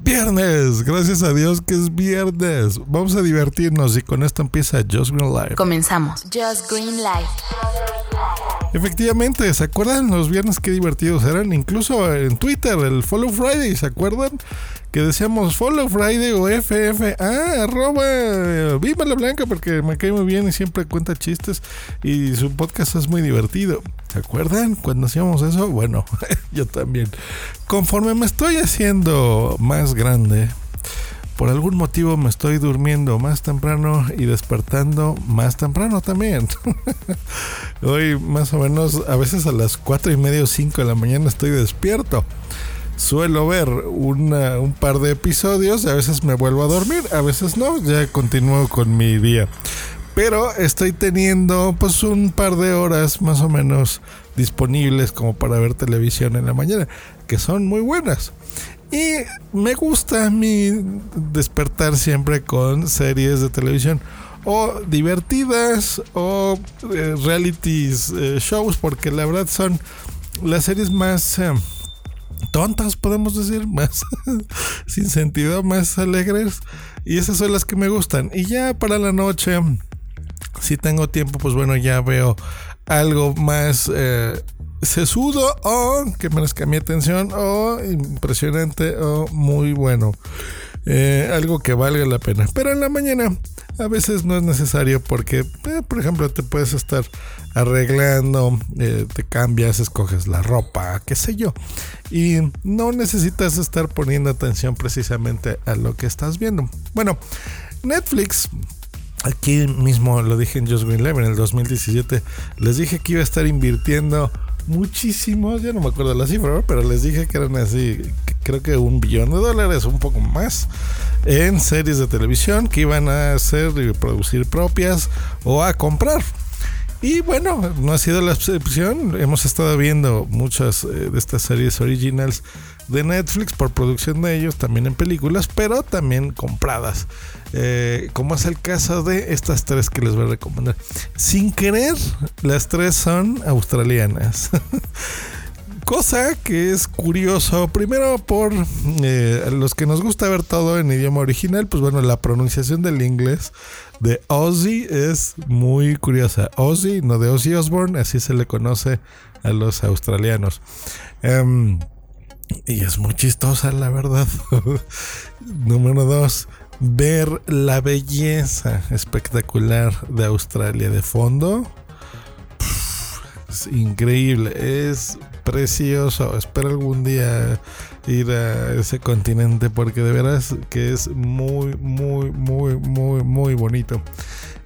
Viernes, gracias a Dios que es viernes. Vamos a divertirnos y con esto empieza Just Green Life. Comenzamos. Just Green Life. Efectivamente, ¿se acuerdan los viernes qué divertidos eran? Incluso en Twitter, el Follow Friday, ¿se acuerdan? Que decíamos Follow Friday o FF, ah, arroba, viva la blanca porque me cae muy bien y siempre cuenta chistes y su podcast es muy divertido. ¿Se acuerdan cuando hacíamos eso? Bueno, yo también. Conforme me estoy haciendo más grande, por algún motivo me estoy durmiendo más temprano y despertando más temprano también. Hoy más o menos a veces a las 4 y media o 5 de la mañana estoy despierto. Suelo ver un par de episodios, a veces me vuelvo a dormir, a veces no, ya continúo con mi día. Pero estoy teniendo pues un par de horas más o menos disponibles como para ver televisión en la mañana, que son muy buenas. Y me gusta a mí despertar siempre con series de televisión o divertidas o eh, realities eh, shows porque la verdad son las series más eh, tontas podemos decir más sin sentido más alegres y esas son las que me gustan. Y ya para la noche si tengo tiempo pues bueno ya veo algo más sesudo o que merezca mi atención o impresionante o muy bueno. Eh, algo que valga la pena. Pero en la mañana a veces no es necesario porque, eh, por ejemplo, te puedes estar arreglando, eh, te cambias, escoges la ropa, qué sé yo. Y no necesitas estar poniendo atención precisamente a lo que estás viendo. Bueno, Netflix Aquí mismo lo dije en Just Green Live en el 2017. Les dije que iba a estar invirtiendo muchísimos, ya no me acuerdo la cifra, pero les dije que eran así, creo que un billón de dólares, un poco más, en series de televisión que iban a hacer y producir propias o a comprar. Y bueno, no ha sido la excepción. Hemos estado viendo muchas eh, de estas series originals de Netflix por producción de ellos, también en películas, pero también compradas. Eh, como es el caso de estas tres que les voy a recomendar. Sin querer, las tres son australianas. Cosa que es curioso, primero por eh, los que nos gusta ver todo en idioma original, pues bueno, la pronunciación del inglés de Ozzy es muy curiosa. Ozzy, no de Ozzy Osbourne, así se le conoce a los australianos. Em, y es muy chistosa, la verdad. Número dos, ver la belleza espectacular de Australia de fondo. es increíble, es precioso. Espero algún día ir a ese continente porque de veras que es muy, muy, muy, muy, muy bonito.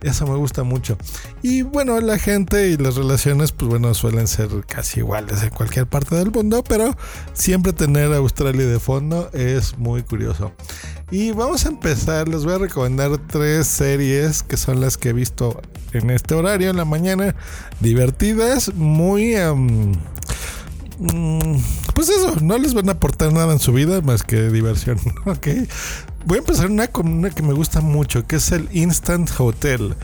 Eso me gusta mucho. Y bueno, la gente y las relaciones, pues bueno, suelen ser casi iguales en cualquier parte del mundo, pero siempre tener Australia de fondo es muy curioso. Y vamos a empezar, les voy a recomendar tres series que son las que he visto en este horario, en la mañana, divertidas, muy... pues eso, no les van a aportar nada en su vida más que diversión. Ok. Voy a empezar una con una que me gusta mucho, que es el Instant Hotel.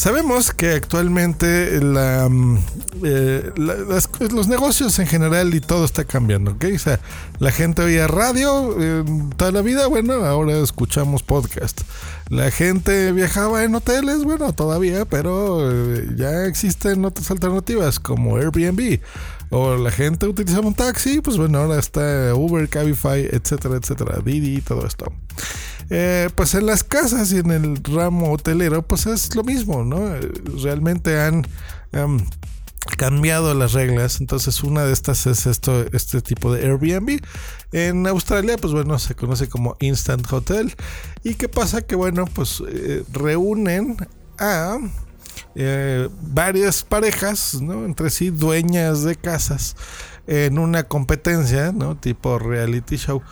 Sabemos que actualmente mm, eh, los negocios en general y todo está cambiando, ¿ok? O sea, la gente oía radio eh, toda la vida, bueno, ahora escuchamos podcast. La gente viajaba en hoteles, bueno, todavía, pero eh, ya existen otras alternativas como Airbnb. O la gente utilizaba un taxi, pues bueno, ahora está Uber, Cabify, etcétera, etcétera, Didi, todo esto. Eh, pues en las casas y en el ramo hotelero, pues es lo mismo, ¿no? Realmente han cambiado las reglas. Entonces, una de estas es esto, este tipo de Airbnb. En Australia, pues bueno, se conoce como Instant Hotel. ¿Y qué pasa? Que bueno, pues eh, reúnen a eh, varias parejas, ¿no? Entre sí, dueñas de casas en una competencia, ¿no? Tipo reality show,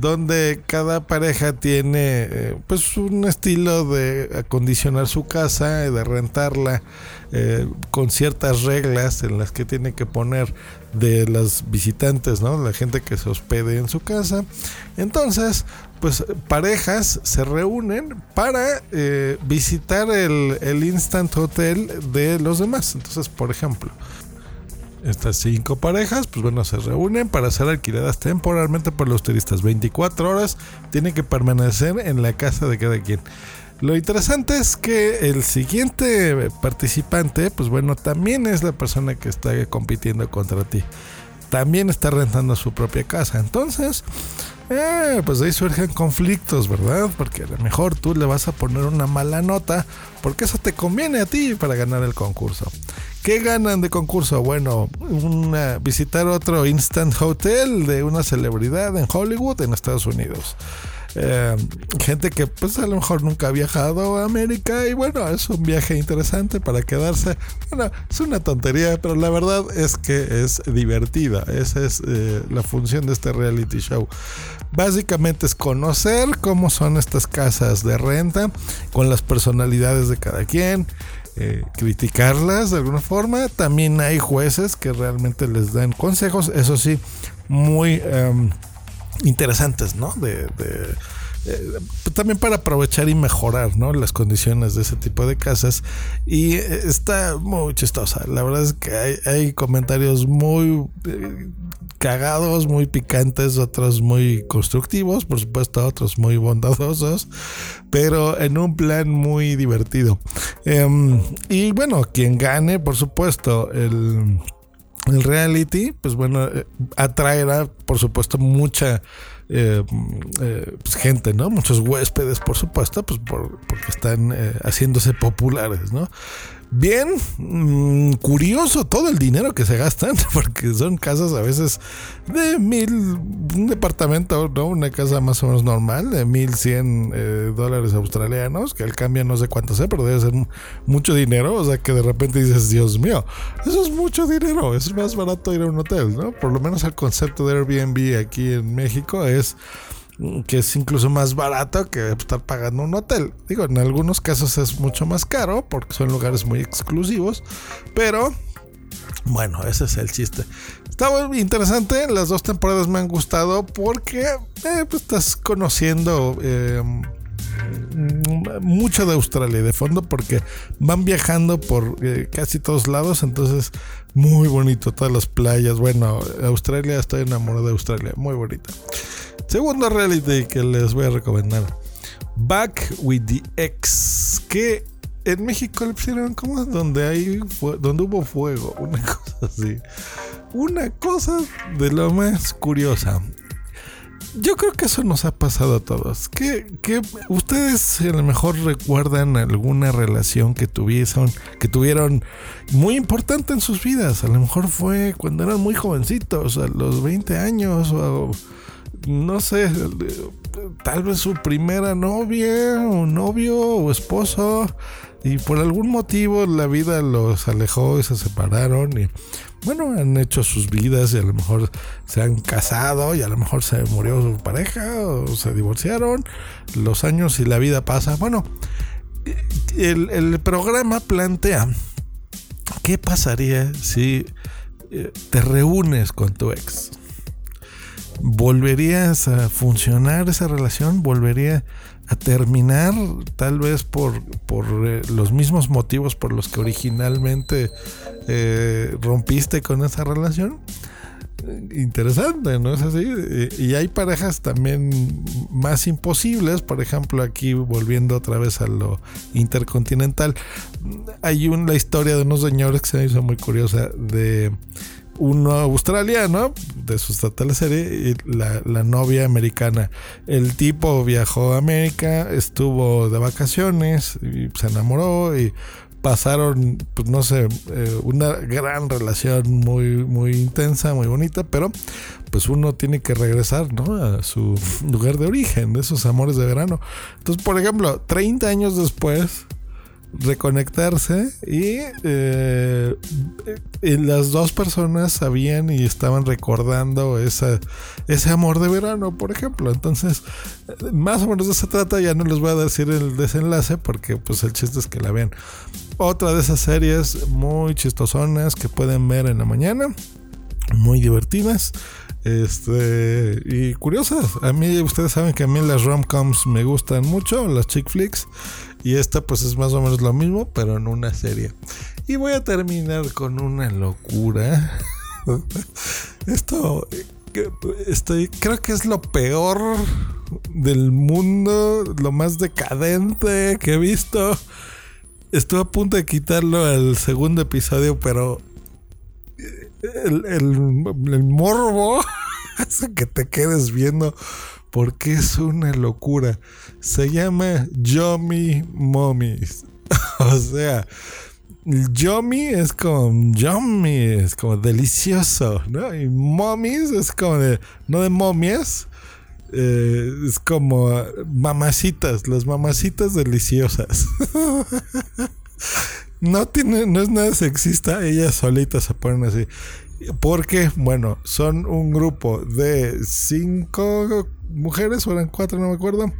donde cada pareja tiene eh, pues un estilo de acondicionar su casa, de rentarla eh, con ciertas reglas en las que tiene que poner de las visitantes, ¿no? La gente que se hospede en su casa. Entonces, pues parejas se reúnen para eh, visitar el, el instant hotel de los demás. Entonces, por ejemplo, Estas cinco parejas, pues bueno, se reúnen para ser alquiladas temporalmente por los turistas. 24 horas tienen que permanecer en la casa de cada quien. Lo interesante es que el siguiente participante, pues bueno, también es la persona que está compitiendo contra ti. También está rentando su propia casa. Entonces, eh, pues ahí surgen conflictos, ¿verdad? Porque a lo mejor tú le vas a poner una mala nota porque eso te conviene a ti para ganar el concurso. ¿Qué ganan de concurso? Bueno, visitar otro instant hotel de una celebridad en Hollywood, en Estados Unidos. Eh, gente que pues a lo mejor nunca ha viajado a América y bueno, es un viaje interesante para quedarse. Bueno, es una tontería, pero la verdad es que es divertida. Esa es eh, la función de este reality show. Básicamente es conocer cómo son estas casas de renta con las personalidades de cada quien. Eh, criticarlas de alguna forma. También hay jueces que realmente les dan consejos, eso sí, muy em, interesantes, ¿no? De, eh, también para aprovechar y mejorar ¿no? las condiciones de ese tipo de casas. Y eh, está muy chistosa. La verdad es que hay, comentarios muy eh, cagados muy picantes otros muy constructivos por supuesto otros muy bondadosos pero en un plan muy divertido. Em, y bueno quien gane por supuesto el reality, pues bueno, atraerá, por supuesto, mucha eh, eh, pues gente, ¿no? Muchos huéspedes, por supuesto, pues porque están haciéndose populares, ¿no? Bien mm, curioso todo el dinero que se gastan, porque son casas a veces de mil, un departamento, ¿no? Una casa más o menos normal, de mil cien eh, dólares australianos, que el cambio no sé cuánto sea, pero debe ser mucho dinero, o sea que de repente dices, Dios mío, eso es mucho dinero, es más barato ir a un hotel, ¿no? Por lo menos el concepto de Airbnb aquí en México es que es incluso más barato que estar pagando un hotel. Digo, en algunos casos es mucho más caro porque son lugares muy exclusivos, pero bueno, ese es el chiste. Está interesante, las dos temporadas me han gustado porque eh, pues estás conociendo eh, mucho de Australia de fondo porque van viajando por eh, casi todos lados, entonces muy bonito, todas las playas. Bueno, Australia, estoy enamorado de Australia, muy bonita. Segundo reality que les voy a recomendar. Back with the Ex. Que en México le pusieron como donde hay donde hubo fuego. Una cosa así. Una cosa de lo más curiosa. Yo creo que eso nos ha pasado a todos. Que, que ustedes a lo mejor recuerdan alguna relación que tuvieron, que tuvieron muy importante en sus vidas. A lo mejor fue cuando eran muy jovencitos, a los 20 años o no sé, tal vez su primera novia o novio o esposo y por algún motivo la vida los alejó y se separaron y bueno, han hecho sus vidas y a lo mejor se han casado y a lo mejor se murió su pareja o se divorciaron, los años y la vida pasa. Bueno, el, el programa plantea qué pasaría si eh, te reúnes con tu ex volverías a funcionar esa relación, volvería a terminar tal vez por, por eh, los mismos motivos por los que originalmente eh, rompiste con esa relación. Interesante, ¿no es así? Y hay parejas también más imposibles, por ejemplo, aquí volviendo otra vez a lo intercontinental, hay una historia de unos señores que se me hizo muy curiosa de uno australiano de su serie y la, la, novia americana. El tipo viajó a América, estuvo de vacaciones y se enamoró y pasaron, pues no sé, eh, una gran relación muy, muy intensa, muy bonita, pero pues uno tiene que regresar, ¿no? A su lugar de origen, de esos amores de verano. Entonces, por ejemplo, 30 años después, reconectarse y eh, las dos personas sabían y estaban recordando esa, ese amor de verano, por ejemplo. Entonces, más o menos de eso se trata. Ya no les voy a decir el desenlace porque pues el chiste es que la vean. Otra de esas series muy chistosonas que pueden ver en la mañana, muy divertidas. Este, y curiosas. A mí, ustedes saben que a mí las rom-coms me gustan mucho, las chick flicks. Y esta, pues es más o menos lo mismo, pero en una serie. Y voy a terminar con una locura. Esto, estoy, creo que es lo peor del mundo, lo más decadente que he visto. Estuve a punto de quitarlo al segundo episodio, pero el, el, morbo hace que te quedes viendo porque es una locura. Se llama Yummy Mommies. o sea, Yummy es como yummy, es como delicioso, ¿no? Y Mommies es como de, no de momias, eh, es como mamacitas, las mamacitas deliciosas. no tiene, no es nada sexista, ellas solitas se ponen así. Porque, bueno, son un grupo de cinco mujeres, o eran cuatro, no me acuerdo.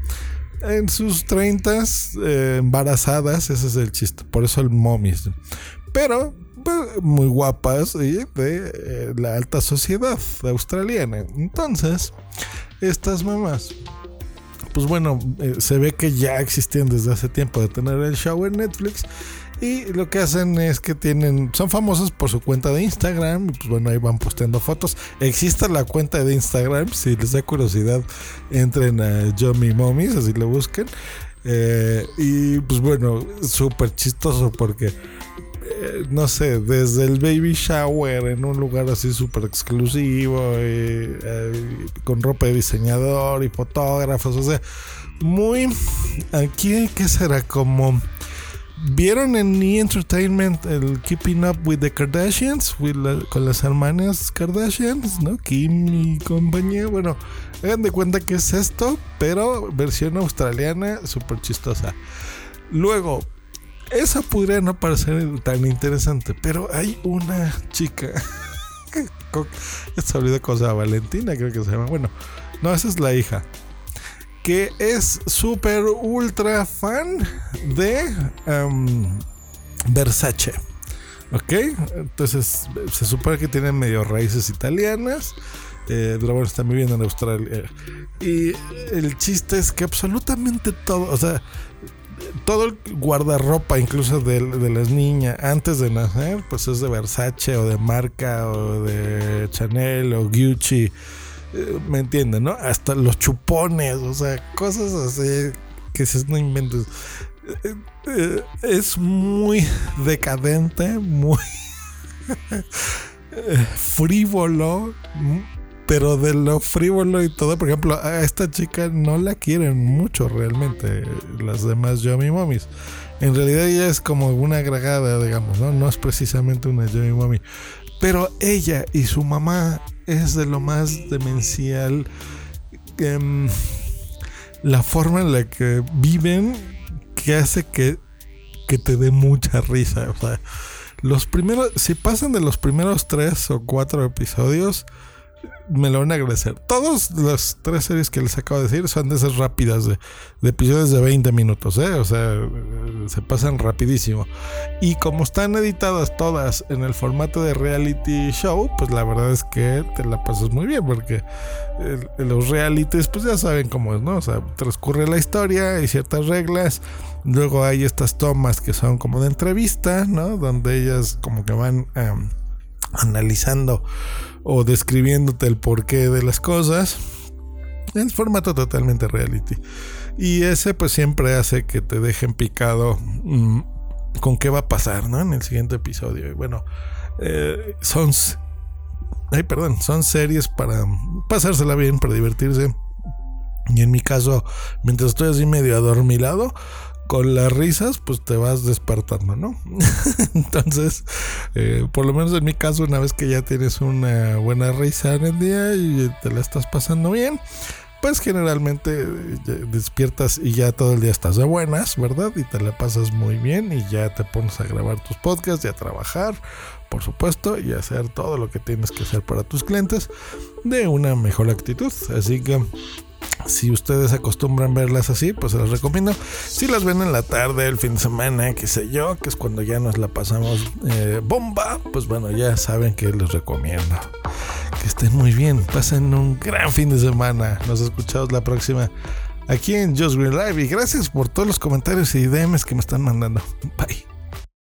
En sus treintas, eh, embarazadas, ese es el chiste. Por eso el momis. Pero pues, muy guapas y de eh, la alta sociedad australiana. Entonces, estas mamás pues bueno, eh, se ve que ya existían desde hace tiempo de tener el show en Netflix y lo que hacen es que tienen, son famosos por su cuenta de Instagram. Y pues bueno, ahí van posteando fotos. Existe la cuenta de Instagram. Si les da curiosidad, entren a Yomi Mommies, así lo busquen. Eh, y pues bueno, súper chistoso porque, eh, no sé, desde el baby shower en un lugar así súper exclusivo, eh, con ropa de diseñador y fotógrafos, o sea, muy... Aquí, ¿qué será? Como ¿Vieron en E! Entertainment el Keeping Up with the Kardashians? con las hermanas Kardashians, ¿no? Kim y compañía. Bueno, hagan de cuenta que es esto, pero versión australiana, súper chistosa. Luego, esa podría no parecer tan interesante, pero hay una chica. se olvidó cosa, Valentina, creo que se llama. Bueno, no, esa es la hija que es súper ultra fan de um, Versace. ¿Ok? Entonces se supone que tiene medio raíces italianas. Eh, pero bueno, está viviendo en Australia. Y el chiste es que absolutamente todo, o sea, todo el guardarropa, incluso de, las niñas, antes de nacer, pues es de Versace o de marca o de Chanel o Gucci. Eh, ¿Me entienden, no? Hasta los chupones, o sea, cosas así que si no inventes. Eh, eh, es muy decadente, muy frívolo, pero de lo frívolo y todo, por ejemplo, a esta chica no la quieren mucho realmente las demás Yummy Mommies. En realidad ella es como una agregada, digamos, ¿no? No es precisamente una Yummy Mommy. Pero ella y su mamá es de lo más demencial. Em, la forma en la que viven que hace que, que te dé mucha risa. O sea, los primeros, si pasan de los primeros tres o cuatro episodios, me lo van a agradecer. Todas las tres series que les acabo de decir son de esas rápidas, de, episodios de 20 minutos, ¿eh? O sea, se pasan rapidísimo. Y como están editadas todas en el formato de reality show, pues la verdad es que te la pasas muy bien, porque los realities, pues ya saben cómo es, ¿no? O sea, transcurre la historia, hay ciertas reglas. Luego hay estas tomas que son como de entrevista, ¿no? Donde ellas como que van em, analizando o describiéndote el porqué de las cosas. En formato totalmente reality. Y ese pues siempre hace que te dejen picado mm, con qué va a pasar, ¿no? En el siguiente episodio. Y bueno, eh, son... Ay, perdón, son series para pasársela bien, para divertirse. Y en mi caso, mientras estoy así medio adormilado, con las risas, pues te vas despertando, ¿no? Entonces, eh, por lo menos en mi caso, una vez que ya tienes una buena risa en el día y te la estás pasando bien, pues generalmente eh, despiertas y ya todo el día estás de buenas, ¿verdad? Y te la pasas muy bien y ya te pones a grabar tus podcasts y a trabajar, por supuesto, y a hacer todo lo que tienes que hacer para tus clientes de una mejor actitud. Así que si ustedes acostumbran verlas así, pues se las recomiendo. Si las ven en la tarde, el fin de semana, qué sé yo, que es cuando ya nos la pasamos eh, bomba, pues bueno, ya saben que les recomiendo. que estén muy bien. Pasen un gran fin de semana. Nos escuchamos la próxima aquí en Just Green Live. Y gracias por todos los comentarios y DMs que me están mandando. Bye.